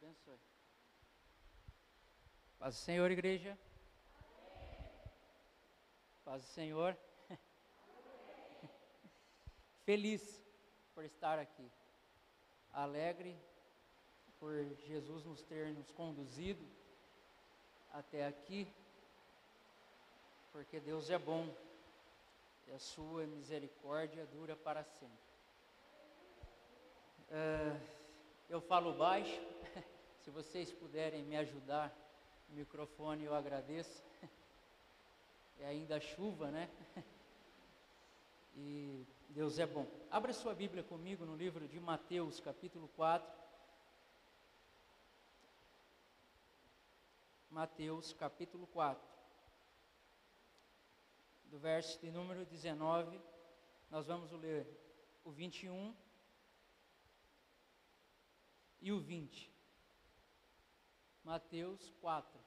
abençoe. Paz do Senhor, igreja. Paz do Senhor. Feliz por estar aqui. Alegre por Jesus nos ter nos conduzido até aqui. Porque Deus é bom e a sua misericórdia dura para sempre. Uh, eu falo baixo, se vocês puderem me ajudar, o microfone eu agradeço. É ainda chuva, né? E Deus é bom. Abra sua Bíblia comigo no livro de Mateus, capítulo 4. Mateus, capítulo 4 do verso de número 19, nós vamos ler o 21 e o 20. Mateus 4.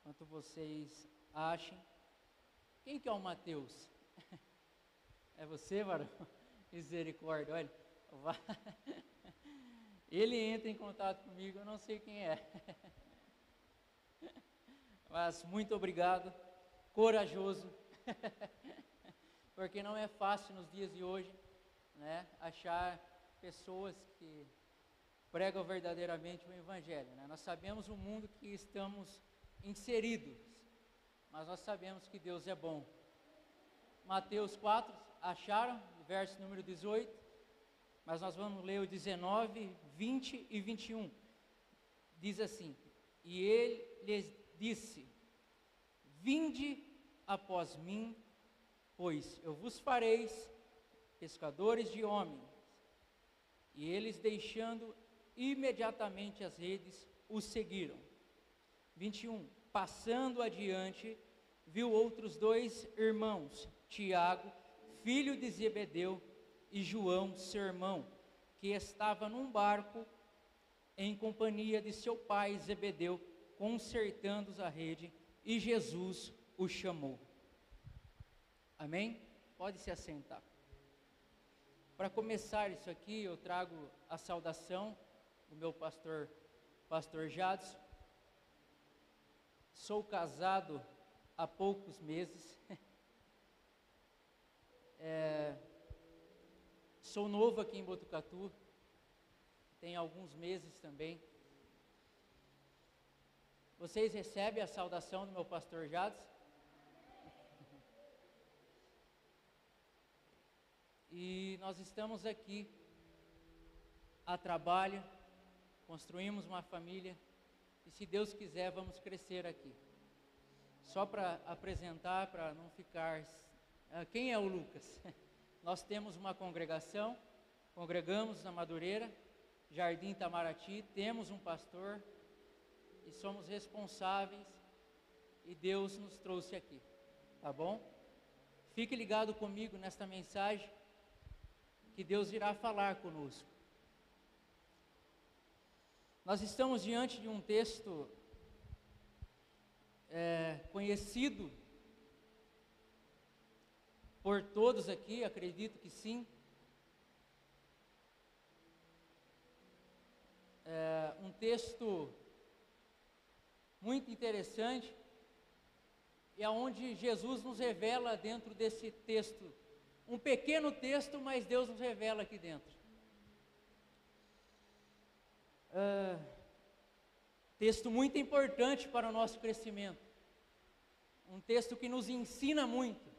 Enquanto vocês achem. Quem que é o Mateus? É você, varão? Misericórdia, olha. Ele entra em contato comigo, eu não sei quem é. Mas muito obrigado, corajoso, porque não é fácil nos dias de hoje, né, achar pessoas que pregam verdadeiramente o Evangelho. Né? Nós sabemos o mundo que estamos inseridos, mas nós sabemos que Deus é bom. Mateus 4, acharam? Verso número 18, mas nós vamos ler o 19, 20 e 21. Diz assim: E ele lhes disse: Vinde após mim, pois eu vos fareis pescadores de homens. E eles, deixando imediatamente as redes, o seguiram. 21. Passando adiante, viu outros dois irmãos, Tiago, filho de Zebedeu, e João, seu irmão, que estava num barco em companhia de seu pai Zebedeu consertando a rede, e Jesus o chamou. Amém? Pode se assentar. Para começar isso aqui, eu trago a saudação do meu pastor, pastor Jadson. Sou casado há poucos meses. É, sou novo aqui em Botucatu, tem alguns meses também. Vocês recebem a saudação do meu pastor Jades? E nós estamos aqui a trabalho, construímos uma família e se Deus quiser vamos crescer aqui. Só para apresentar, para não ficar. Ah, quem é o Lucas? Nós temos uma congregação, congregamos na Madureira, Jardim Itamaraty, temos um pastor, e somos responsáveis e Deus nos trouxe aqui, tá bom? Fique ligado comigo nesta mensagem que Deus irá falar conosco. Nós estamos diante de um texto é, conhecido por todos aqui, acredito que sim. É, um texto muito interessante, e aonde Jesus nos revela dentro desse texto, um pequeno texto, mas Deus nos revela aqui dentro. Uh, texto muito importante para o nosso crescimento, um texto que nos ensina muito,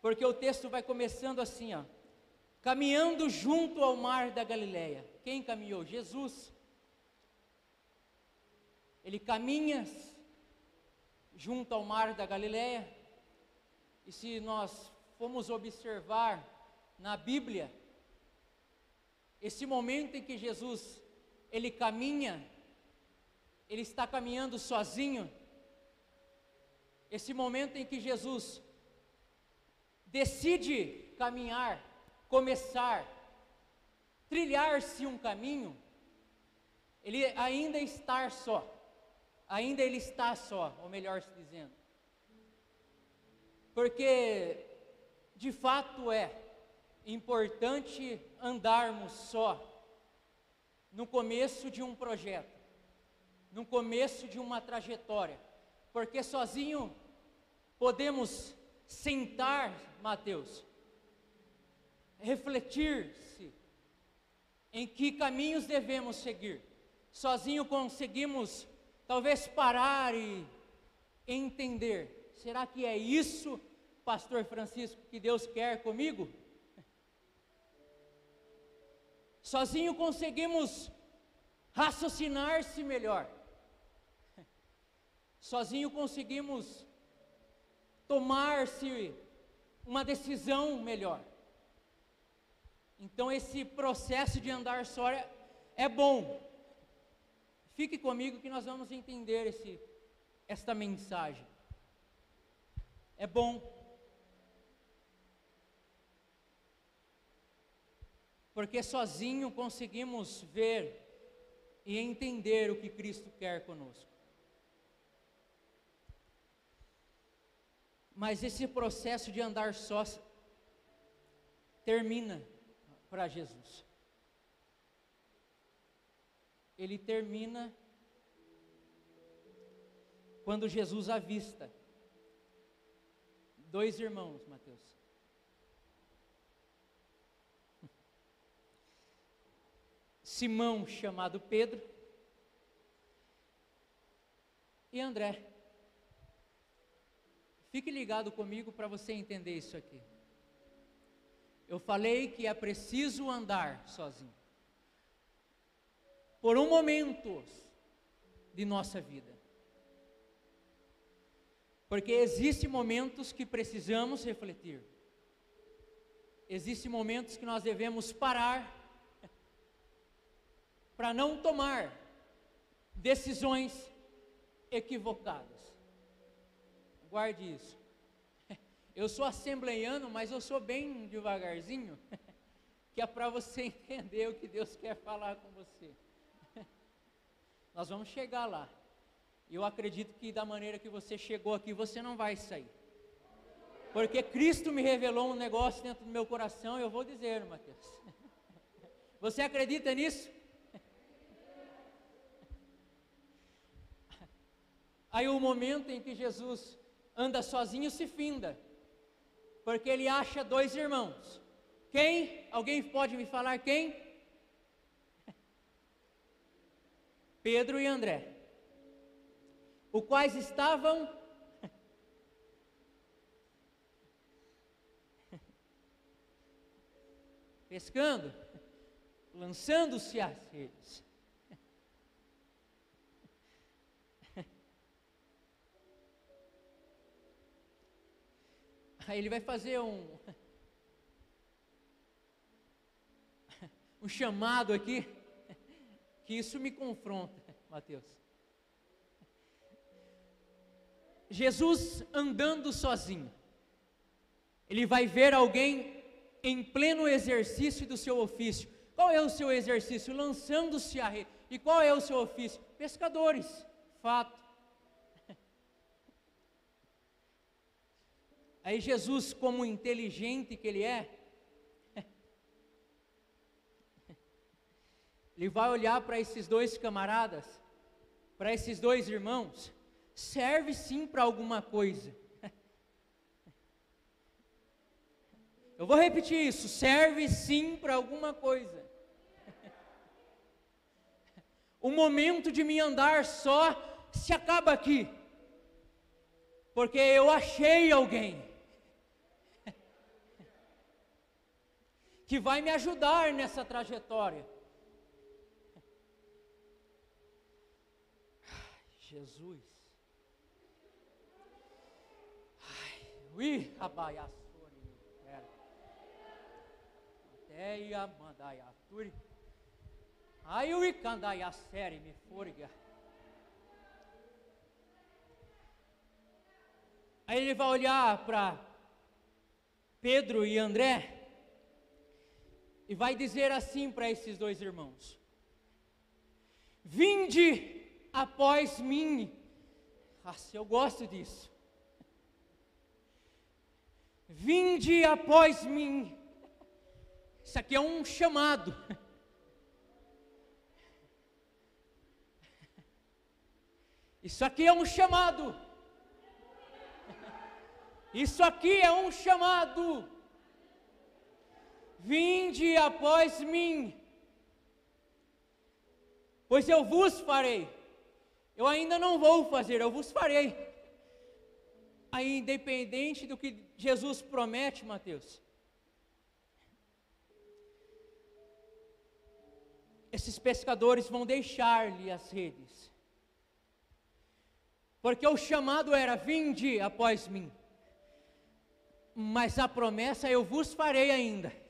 porque o texto vai começando assim, ó, caminhando junto ao mar da Galileia. Quem caminhou? Jesus ele caminha junto ao mar da Galileia, e se nós formos observar na Bíblia, esse momento em que Jesus ele caminha, ele está caminhando sozinho, esse momento em que Jesus decide caminhar, começar, trilhar-se um caminho, ele ainda está só ainda ele está só, ou melhor se dizendo. Porque, de fato é, importante andarmos só no começo de um projeto, no começo de uma trajetória, porque sozinho podemos sentar, Mateus, refletir-se em que caminhos devemos seguir. Sozinho conseguimos talvez parar e entender: será que é isso, Pastor Francisco, que Deus quer comigo? Sozinho conseguimos raciocinar-se melhor. Sozinho conseguimos tomar-se uma decisão melhor. Então esse processo de andar só é, é bom. Fique comigo que nós vamos entender esse, esta mensagem. É bom. Porque sozinho conseguimos ver e entender o que Cristo quer conosco. Mas esse processo de andar só termina para Jesus. Ele termina quando Jesus avista dois irmãos, Mateus. Simão, chamado Pedro, e André. Fique ligado comigo para você entender isso aqui. Eu falei que é preciso andar sozinho. Por um momento de nossa vida. Porque existem momentos que precisamos refletir. Existem momentos que nós devemos parar para não tomar decisões equivocadas. Guarde isso. Eu sou assembleiano, mas eu sou bem devagarzinho, que é para você entender o que Deus quer falar com você. Nós vamos chegar lá. Eu acredito que da maneira que você chegou aqui, você não vai sair. Porque Cristo me revelou um negócio dentro do meu coração, eu vou dizer, Mateus. Você acredita nisso? Aí o momento em que Jesus anda sozinho se finda porque ele acha dois irmãos. Quem? Alguém pode me falar quem? Pedro e André, os quais estavam pescando, lançando-se às redes. Aí ele vai fazer um, um chamado aqui, que isso me confronta, Mateus. Jesus andando sozinho, ele vai ver alguém em pleno exercício do seu ofício. Qual é o seu exercício? Lançando-se a rede. E qual é o seu ofício? Pescadores, fato. Aí Jesus, como inteligente que ele é, ele vai olhar para esses dois camaradas, para esses dois irmãos, serve sim para alguma coisa. Eu vou repetir isso: serve sim para alguma coisa. O momento de me andar só se acaba aqui, porque eu achei alguém. Que vai me ajudar nessa trajetória. Jesus. Ui, abaiaçori, até ia mandar aturi. Aí o icandai a série me forga. Aí ele vai olhar para Pedro e André e vai dizer assim para esses dois irmãos: Vinde após mim. Ah, eu gosto disso. Vinde após mim. Isso aqui é um chamado. Isso aqui é um chamado. Isso aqui é um chamado. Vinde após mim, pois eu vos farei. Eu ainda não vou fazer, eu vos farei. Aí, independente do que Jesus promete, Mateus, esses pescadores vão deixar-lhe as redes, porque o chamado era: vinde após mim, mas a promessa eu vos farei ainda.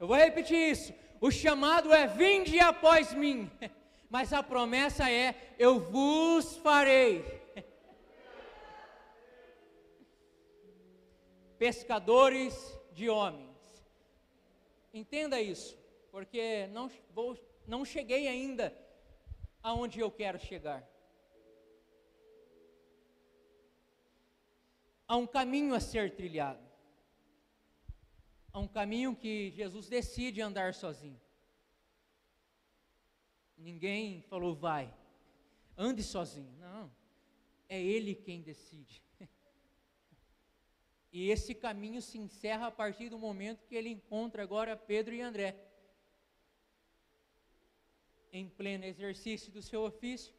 Eu vou repetir isso: o chamado é: vinde após mim, mas a promessa é: eu vos farei. Pescadores de homens, entenda isso porque não, vou, não cheguei ainda aonde eu quero chegar. Há um caminho a ser trilhado. Há um caminho que Jesus decide andar sozinho. Ninguém falou, vai, ande sozinho. Não, é Ele quem decide. E esse caminho se encerra a partir do momento que ele encontra agora Pedro e André em pleno exercício do seu ofício,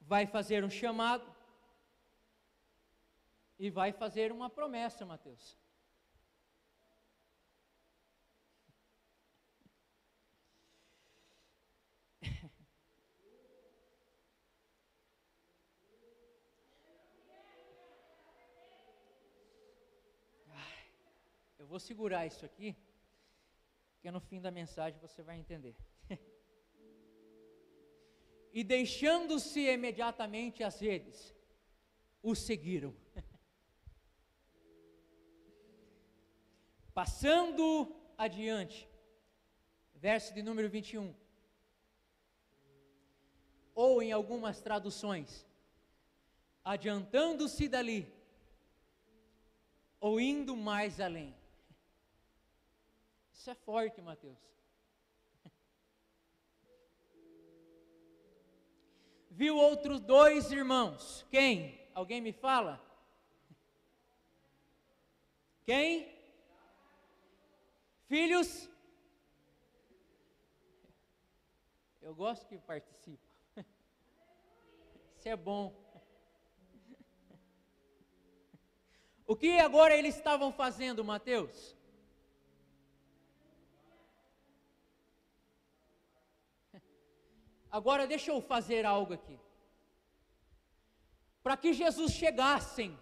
vai fazer um chamado e vai fazer uma promessa, Mateus. Vou segurar isso aqui, porque no fim da mensagem você vai entender e deixando-se imediatamente as redes, o seguiram. Passando adiante, verso de número 21. Ou em algumas traduções, adiantando-se dali, ou indo mais além. Isso é forte, Mateus. viu outros dois irmãos. Quem? Alguém me fala? Quem? Filhos? Eu gosto que participa. Isso é bom. O que agora eles estavam fazendo, Mateus? Agora deixa eu fazer algo aqui. Para que Jesus chegassem,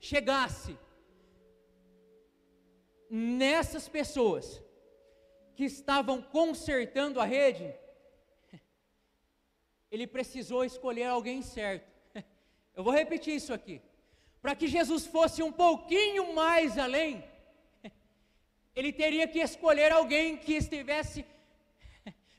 chegasse nessas pessoas que estavam consertando a rede, ele precisou escolher alguém certo. Eu vou repetir isso aqui. Para que Jesus fosse um pouquinho mais além, ele teria que escolher alguém que estivesse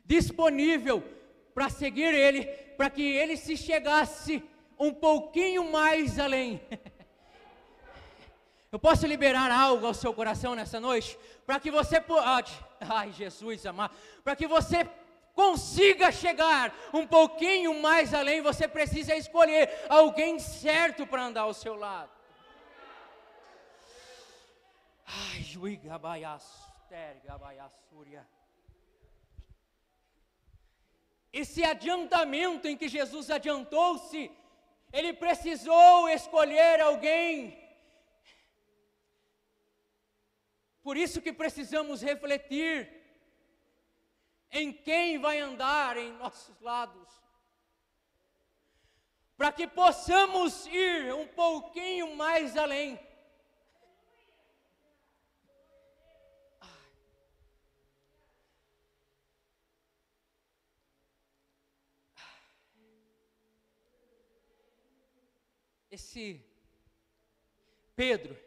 disponível para seguir Ele, para que Ele se chegasse um pouquinho mais além. Eu posso liberar algo ao seu coração nessa noite? Para que você pode, ai Jesus amado, para que você consiga chegar um pouquinho mais além, você precisa escolher alguém certo para andar ao seu lado. Ai, Juigabaias, Tergabaiasúria esse adiantamento em que Jesus adiantou-se, ele precisou escolher alguém. Por isso que precisamos refletir em quem vai andar em nossos lados, para que possamos ir um pouquinho mais além. Esse Pedro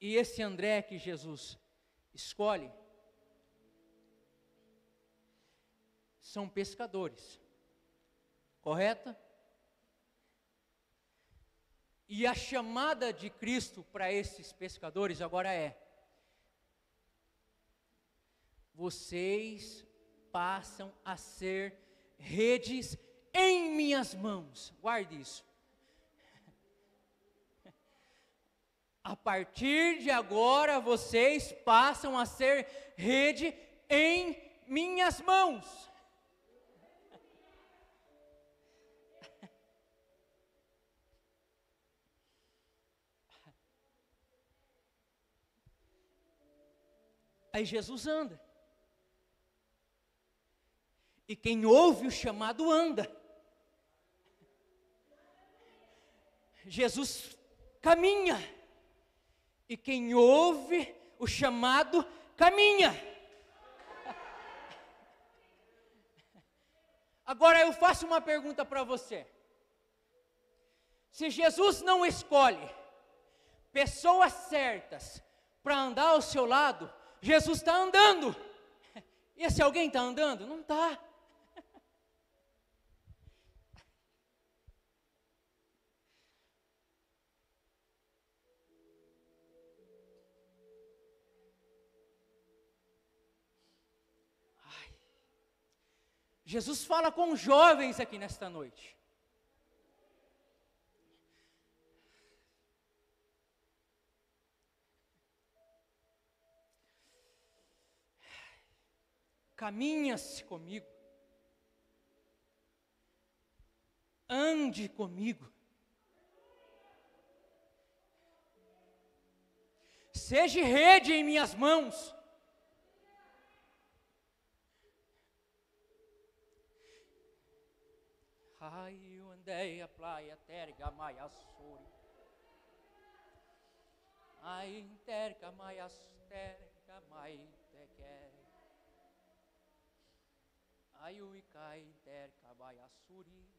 e esse André que Jesus escolhe são pescadores, correta? E a chamada de Cristo para esses pescadores agora é: vocês passam a ser redes em minhas mãos. Guarde isso. A partir de agora, vocês passam a ser rede em minhas mãos. Aí Jesus anda. E quem ouve o chamado anda. Jesus caminha. E quem ouve o chamado caminha. Agora eu faço uma pergunta para você. Se Jesus não escolhe pessoas certas para andar ao seu lado, Jesus está andando. E se alguém está andando? Não está. Jesus fala com jovens aqui nesta noite. Caminha-se comigo. Ande comigo. Seja rede em minhas mãos. Ai, andei a praia terga maia suri. Ai, terga maia terga mai te quere. Ai, o icai terga maia suri.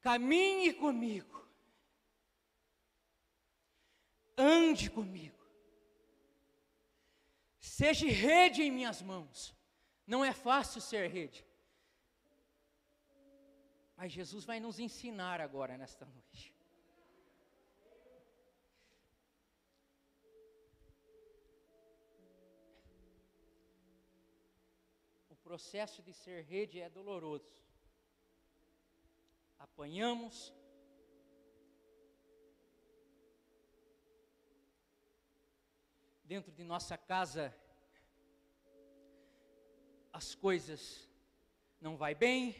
Caminhe comigo. Ande comigo. Seja rede em minhas mãos. Não é fácil ser rede. Mas Jesus vai nos ensinar agora nesta noite. O processo de ser rede é doloroso. Apanhamos, dentro de nossa casa as coisas não vai bem,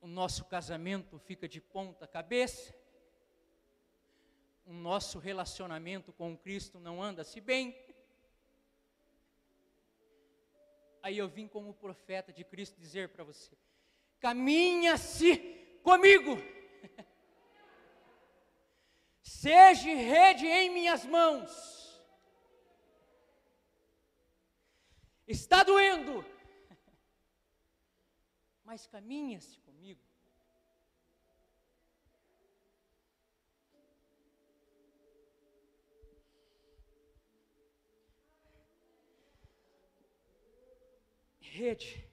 o nosso casamento fica de ponta cabeça, o nosso relacionamento com Cristo não anda-se bem. Aí eu vim como profeta de Cristo dizer para você: caminha-se comigo, seja rede em minhas mãos está doendo, mas caminha-se comigo. Rede,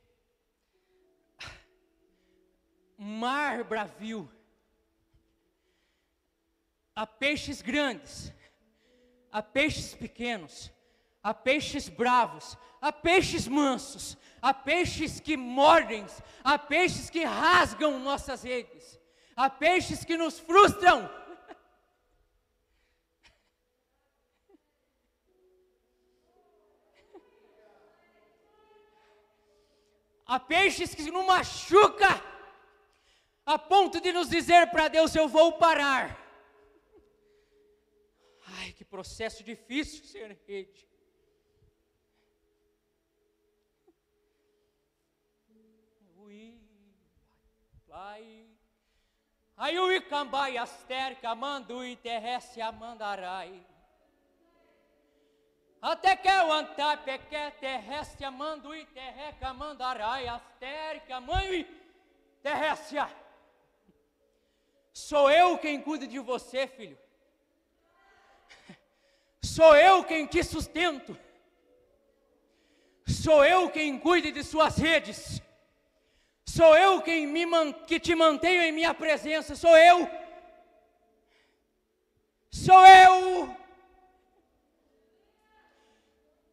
mar bravio, há peixes grandes, há peixes pequenos, há peixes bravos, há peixes mansos, há peixes que mordem, há peixes que rasgam nossas redes, há peixes que nos frustram. Há peixes que nos machuca a ponto de nos dizer para Deus eu vou parar. Ai, que processo difícil ser rede. Ai, o icambai aster, camandu e terrestre amandarai. Até que o antape que terrestre amando e terreca mandarai aster, camandu terrestre. Sou eu quem cuida de você, filho. Sou eu quem te sustento. Sou eu quem cuide de suas redes. Sou eu quem me man, que te mantenho em minha presença. Sou eu. Sou eu.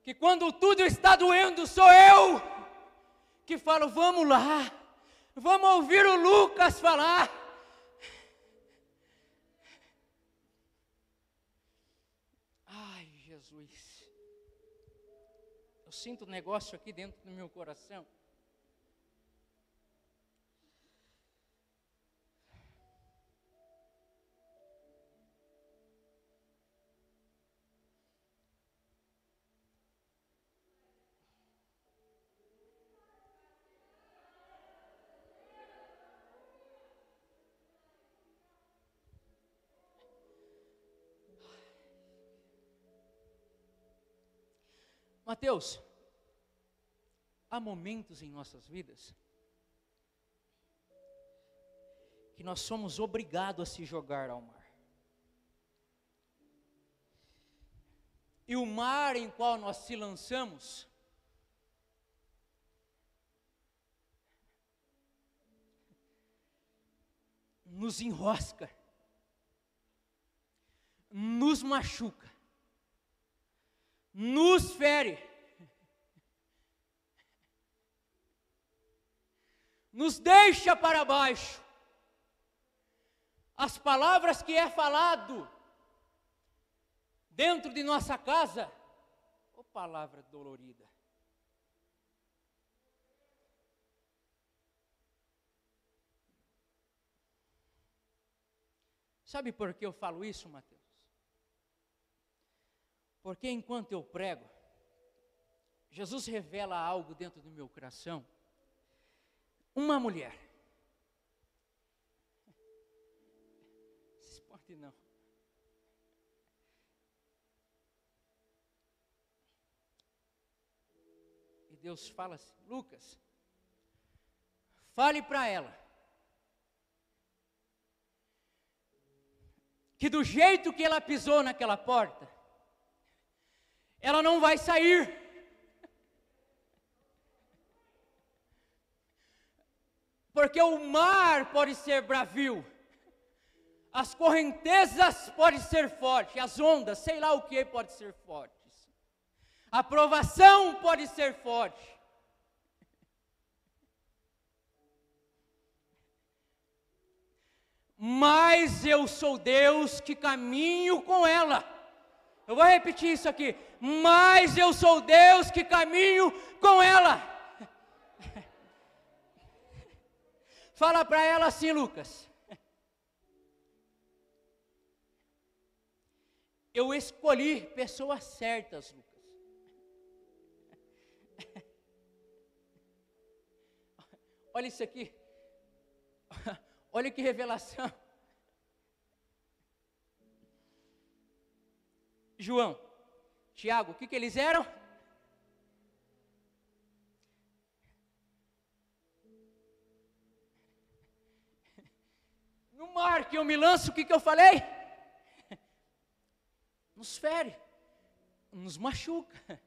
Que quando tudo está doendo, sou eu que falo, vamos lá. Vamos ouvir o Lucas falar. Ai, Jesus. Eu sinto um negócio aqui dentro do meu coração. Mateus, há momentos em nossas vidas que nós somos obrigados a se jogar ao mar. E o mar em qual nós se lançamos nos enrosca, nos machuca nos fere, nos deixa para baixo. As palavras que é falado dentro de nossa casa, ô palavra dolorida. Sabe por que eu falo isso, Mateus? Porque enquanto eu prego, Jesus revela algo dentro do meu coração. Uma mulher. Se pode não. E Deus fala assim, Lucas, fale para ela. Que do jeito que ela pisou naquela porta, ela não vai sair. Porque o mar pode ser bravio, as correntezas podem ser fortes, as ondas, sei lá o que, pode ser fortes. A provação pode ser forte. Mas eu sou Deus que caminho com ela. Eu vou repetir isso aqui. Mas eu sou Deus que caminho com ela. Fala para ela assim, Lucas. Eu escolhi pessoas certas, Lucas. Olha isso aqui. Olha que revelação. João, Tiago, o que, que eles eram? No mar que eu me lanço, o que, que eu falei? Nos fere, nos machuca,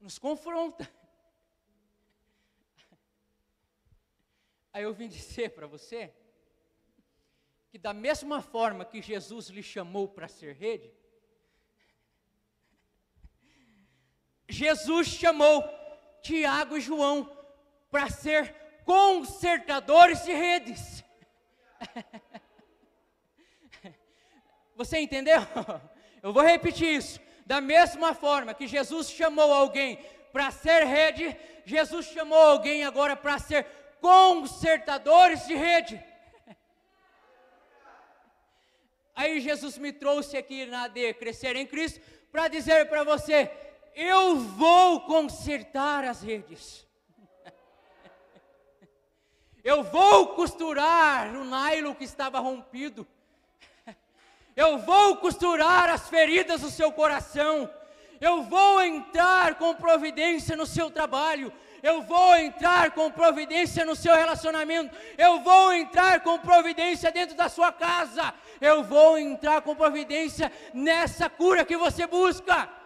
nos confronta. Aí eu vim dizer para você que, da mesma forma que Jesus lhe chamou para ser rede, Jesus chamou Tiago e João para ser consertadores de redes. Você entendeu? Eu vou repetir isso. Da mesma forma que Jesus chamou alguém para ser rede, Jesus chamou alguém agora para ser consertadores de rede. Aí Jesus me trouxe aqui na D Crescer em Cristo para dizer para você: eu vou consertar as redes. Eu vou costurar o nylon que estava rompido. Eu vou costurar as feridas do seu coração. Eu vou entrar com providência no seu trabalho. Eu vou entrar com providência no seu relacionamento. Eu vou entrar com providência dentro da sua casa. Eu vou entrar com providência nessa cura que você busca.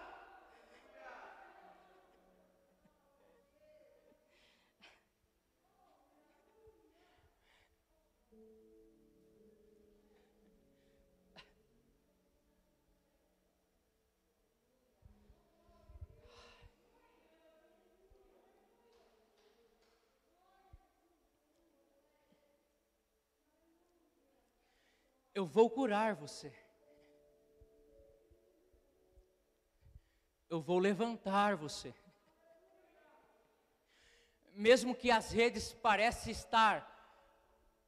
Eu vou curar você. Eu vou levantar você. Mesmo que as redes pareçam estar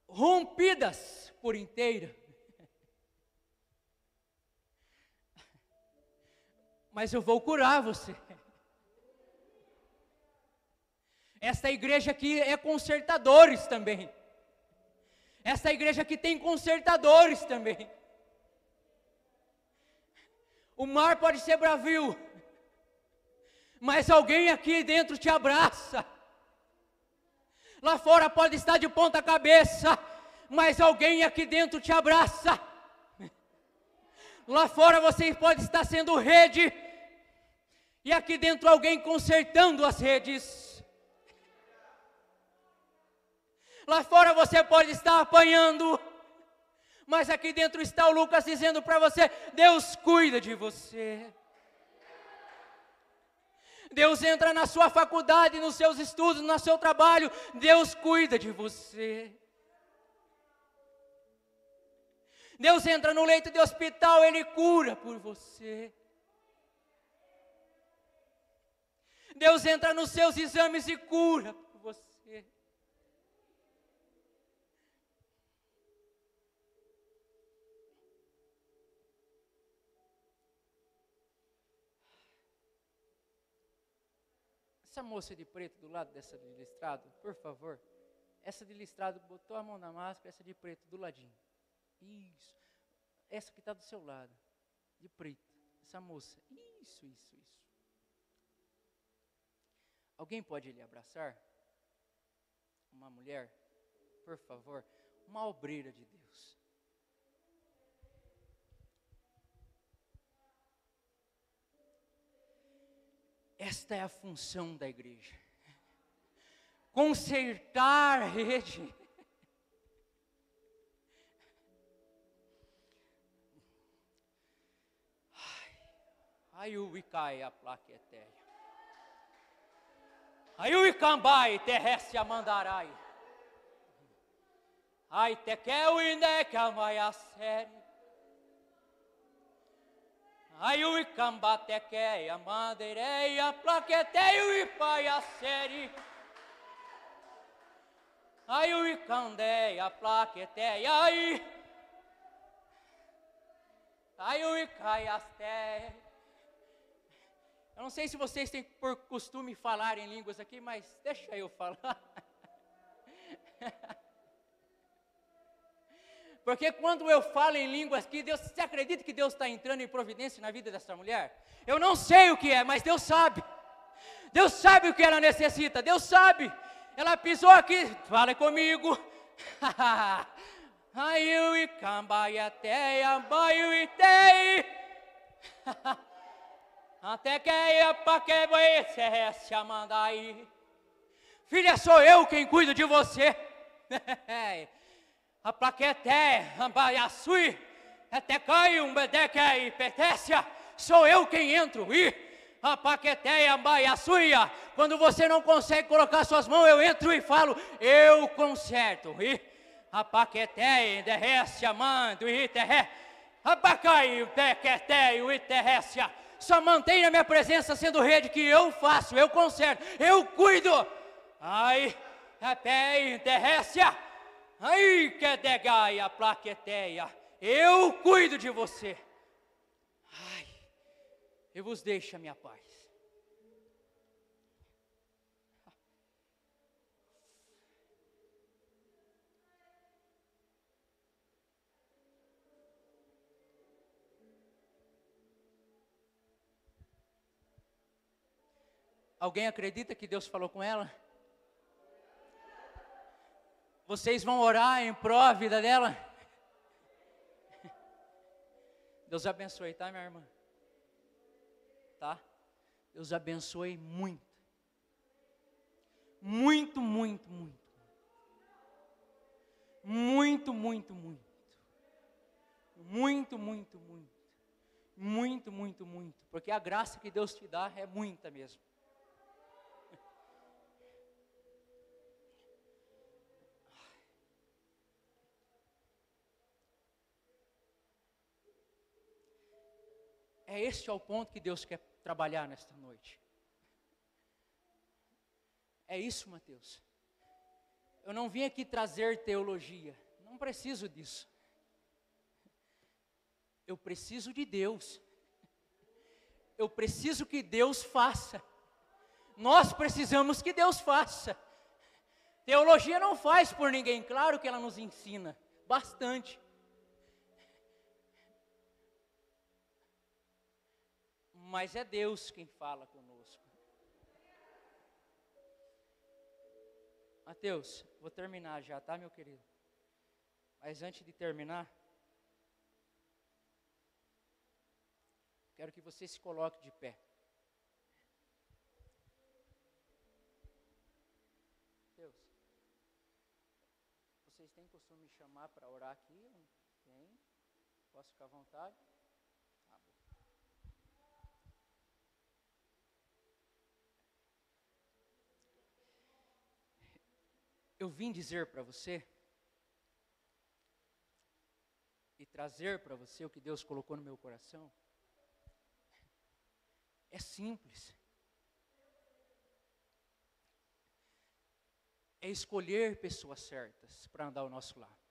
rompidas por inteira, mas eu vou curar você. Esta igreja aqui é consertadores também. Esta igreja aqui tem consertadores também. O mar pode ser bravio, mas alguém aqui dentro te abraça. Lá fora pode estar de ponta cabeça, mas alguém aqui dentro te abraça. Lá fora você pode estar sendo rede, e aqui dentro alguém consertando as redes. Lá fora você pode estar apanhando, mas aqui dentro está o Lucas dizendo para você: Deus cuida de você. Deus entra na sua faculdade, nos seus estudos, no seu trabalho, Deus cuida de você. Deus entra no leito de hospital, Ele cura por você. Deus entra nos seus exames e cura por você. Essa moça de preto do lado dessa de listrado, por favor. Essa de listrado botou a mão na máscara, essa de preto do ladinho. Isso. Essa que está do seu lado, de preto. Essa moça. Isso, isso, isso. Alguém pode lhe abraçar? Uma mulher, por favor, uma obreira de Deus. Esta é a função da igreja. Consertar a rede. Ai, o Icai a placa etérea. Aí o Icambai, terrestre amandarai. Ai, te que amai a série. Ai, o Icamba te quer a mandeirei a plaqueteio e pai a série. Ai, o Icandé a plaqueteia aí. Ai, o Icai as terras. Eu não sei se vocês têm por costume falar em línguas aqui, mas deixa eu falar. Porque quando eu falo em línguas aqui, Deus, você acredita que Deus está entrando em providência na vida dessa mulher? Eu não sei o que é, mas Deus sabe. Deus sabe o que ela necessita, Deus sabe. Ela pisou aqui, fala comigo. Até que ia que você se aí. Filha, sou eu quem cuido de você. a plaquete, a sui, até cai um bedeque e petécia. Sou eu quem entro e a paqueteia, a suia. Quando você não consegue colocar suas mãos, eu entro e falo, eu conserto. E a paqueteia, derrece, amando e terré. A bacai, pequeteia e terrécia só mantenha a minha presença sendo rede que eu faço, eu conserto, eu cuido. Ai, até interrécia, ai, que degaia, plaqueteia, eu cuido de você. Ai, eu vos deixo a minha paz. Alguém acredita que Deus falou com ela? Vocês vão orar em pró a vida dela? Deus abençoe, tá, minha irmã? Tá? Deus abençoe muito. Muito, muito, muito. Muito, muito, muito. Muito, muito, muito. Muito, muito, muito. Porque a graça que Deus te dá é muita mesmo. É este é o ponto que Deus quer trabalhar nesta noite. É isso, Mateus. Eu não vim aqui trazer teologia, não preciso disso. Eu preciso de Deus. Eu preciso que Deus faça. Nós precisamos que Deus faça. Teologia não faz por ninguém, claro que ela nos ensina bastante. Mas é Deus quem fala conosco. Mateus, vou terminar já, tá, meu querido? Mas antes de terminar, quero que você se coloque de pé. Vocês têm costume de chamar para orar aqui? Tem? Posso ficar à vontade? Eu vim dizer para você e trazer para você o que Deus colocou no meu coração. É simples. é escolher pessoas certas para andar ao nosso lado.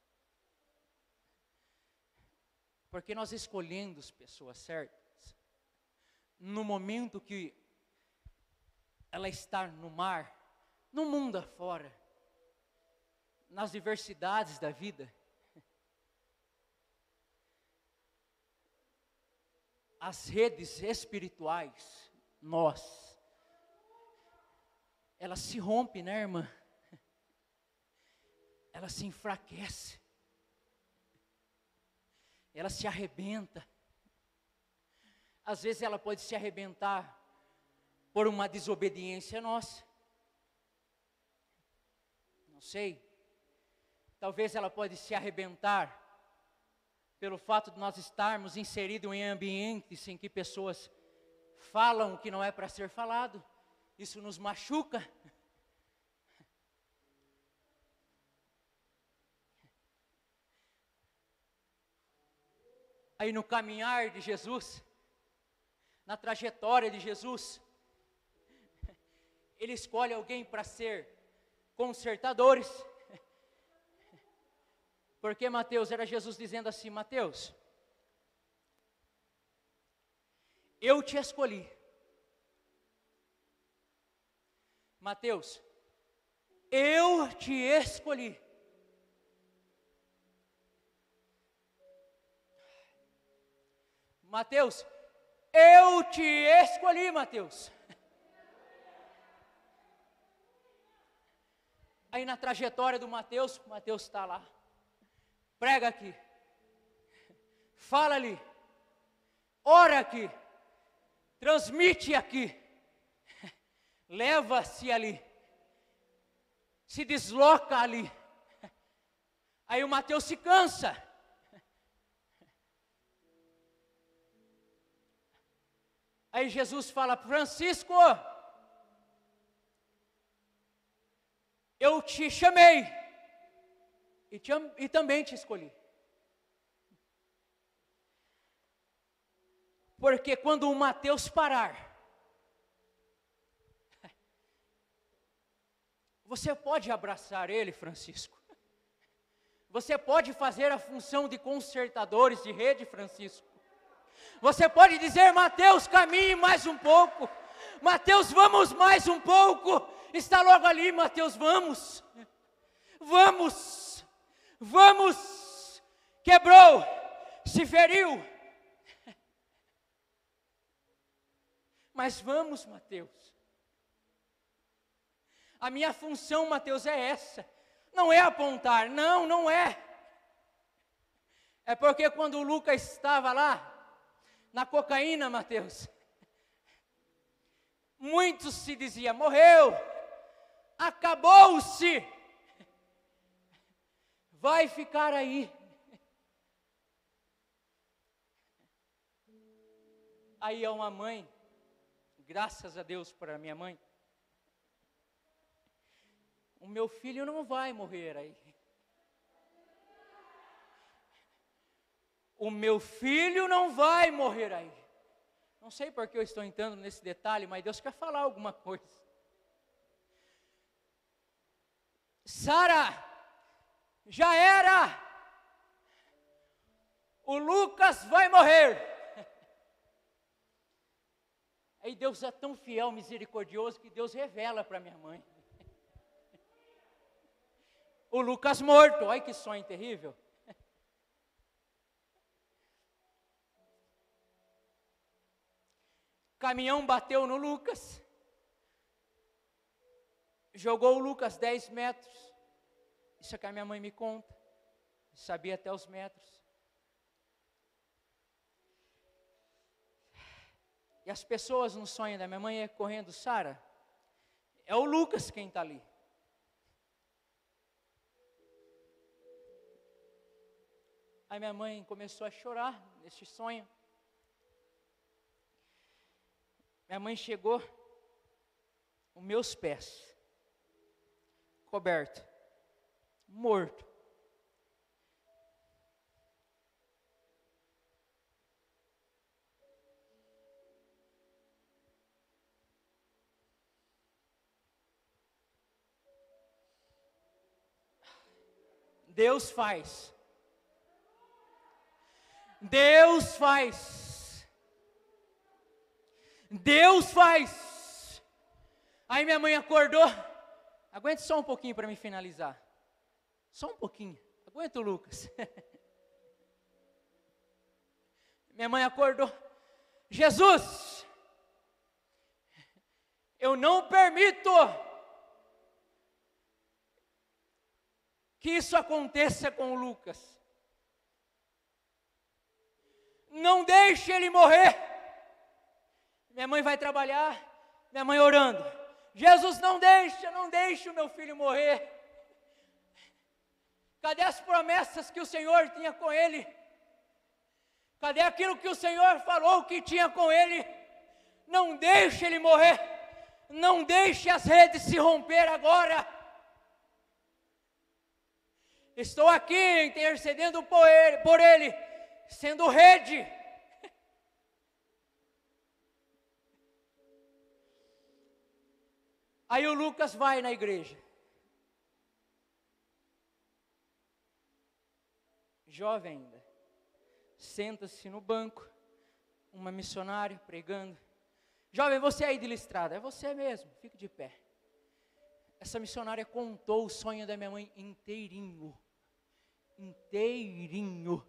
Porque nós escolhendo as pessoas certas, no momento que ela está no mar, no mundo afora, nas diversidades da vida, as redes espirituais, nós, elas se rompem, né, irmã? ela se enfraquece, ela se arrebenta. Às vezes ela pode se arrebentar por uma desobediência nossa. Não sei. Talvez ela pode se arrebentar pelo fato de nós estarmos inseridos em ambientes em que pessoas falam o que não é para ser falado. Isso nos machuca. aí no caminhar de Jesus, na trajetória de Jesus, ele escolhe alguém para ser consertadores. Porque Mateus era Jesus dizendo assim: Mateus, eu te escolhi. Mateus, eu te escolhi. Mateus, eu te escolhi, Mateus. Aí na trajetória do Mateus, Mateus está lá. Prega aqui. Fala ali. Ora aqui. Transmite aqui. Leva-se ali. Se desloca ali. Aí o Mateus se cansa. Aí Jesus fala: Francisco, eu te chamei e, te, e também te escolhi. Porque quando o Mateus parar, você pode abraçar ele, Francisco. Você pode fazer a função de consertadores de rede, Francisco. Você pode dizer, Mateus, caminhe mais um pouco. Mateus, vamos mais um pouco. Está logo ali, Mateus, vamos. Vamos. Vamos. Quebrou, se feriu. Mas vamos, Mateus. A minha função, Mateus, é essa. Não é apontar, não, não é. É porque quando o Lucas estava lá, na cocaína, Mateus. Muitos se dizia, morreu, acabou-se, vai ficar aí. Aí é uma mãe, graças a Deus para minha mãe, o meu filho não vai morrer aí. O meu filho não vai morrer aí. Não sei por que eu estou entrando nesse detalhe, mas Deus quer falar alguma coisa. Sara, já era. O Lucas vai morrer. Aí Deus é tão fiel, misericordioso, que Deus revela para minha mãe. O Lucas morto, olha que sonho terrível. Caminhão bateu no Lucas, jogou o Lucas 10 metros. Isso é que a minha mãe me conta, sabia até os metros. E as pessoas no sonho da minha mãe é correndo, Sara, é o Lucas quem está ali. Aí minha mãe começou a chorar nesse sonho. Minha mãe chegou, os meus pés, coberto, morto. Deus faz. Deus faz. Deus faz. Aí minha mãe acordou. Aguente só um pouquinho para me finalizar. Só um pouquinho. Aguenta o Lucas. minha mãe acordou. Jesus, eu não permito que isso aconteça com o Lucas. Não deixe ele morrer. Minha mãe vai trabalhar, minha mãe orando. Jesus, não deixa, não deixe o meu filho morrer. Cadê as promessas que o Senhor tinha com ele? Cadê aquilo que o Senhor falou que tinha com ele? Não deixe ele morrer. Não deixe as redes se romper agora. Estou aqui intercedendo por ele, sendo rede Aí o Lucas vai na igreja. Jovem ainda. Senta-se no banco, uma missionária pregando. Jovem, você aí de listrada, é você mesmo, fique de pé. Essa missionária contou o sonho da minha mãe inteirinho. Inteirinho.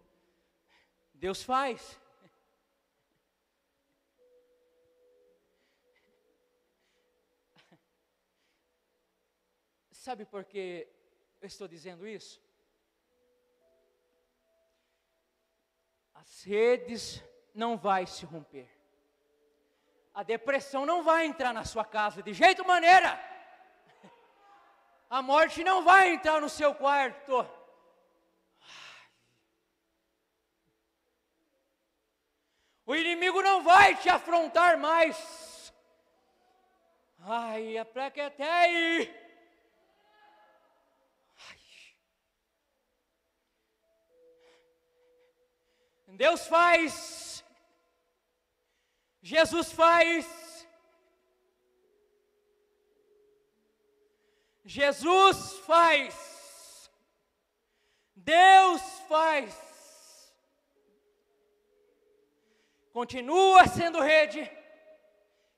Deus faz. Sabe por que eu estou dizendo isso? As redes não vai se romper. A depressão não vai entrar na sua casa de jeito maneira. A morte não vai entrar no seu quarto. O inimigo não vai te afrontar mais. Ai, a placa é até aí. Deus faz, Jesus faz, Jesus faz, Deus faz, continua sendo rede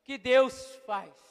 que Deus faz.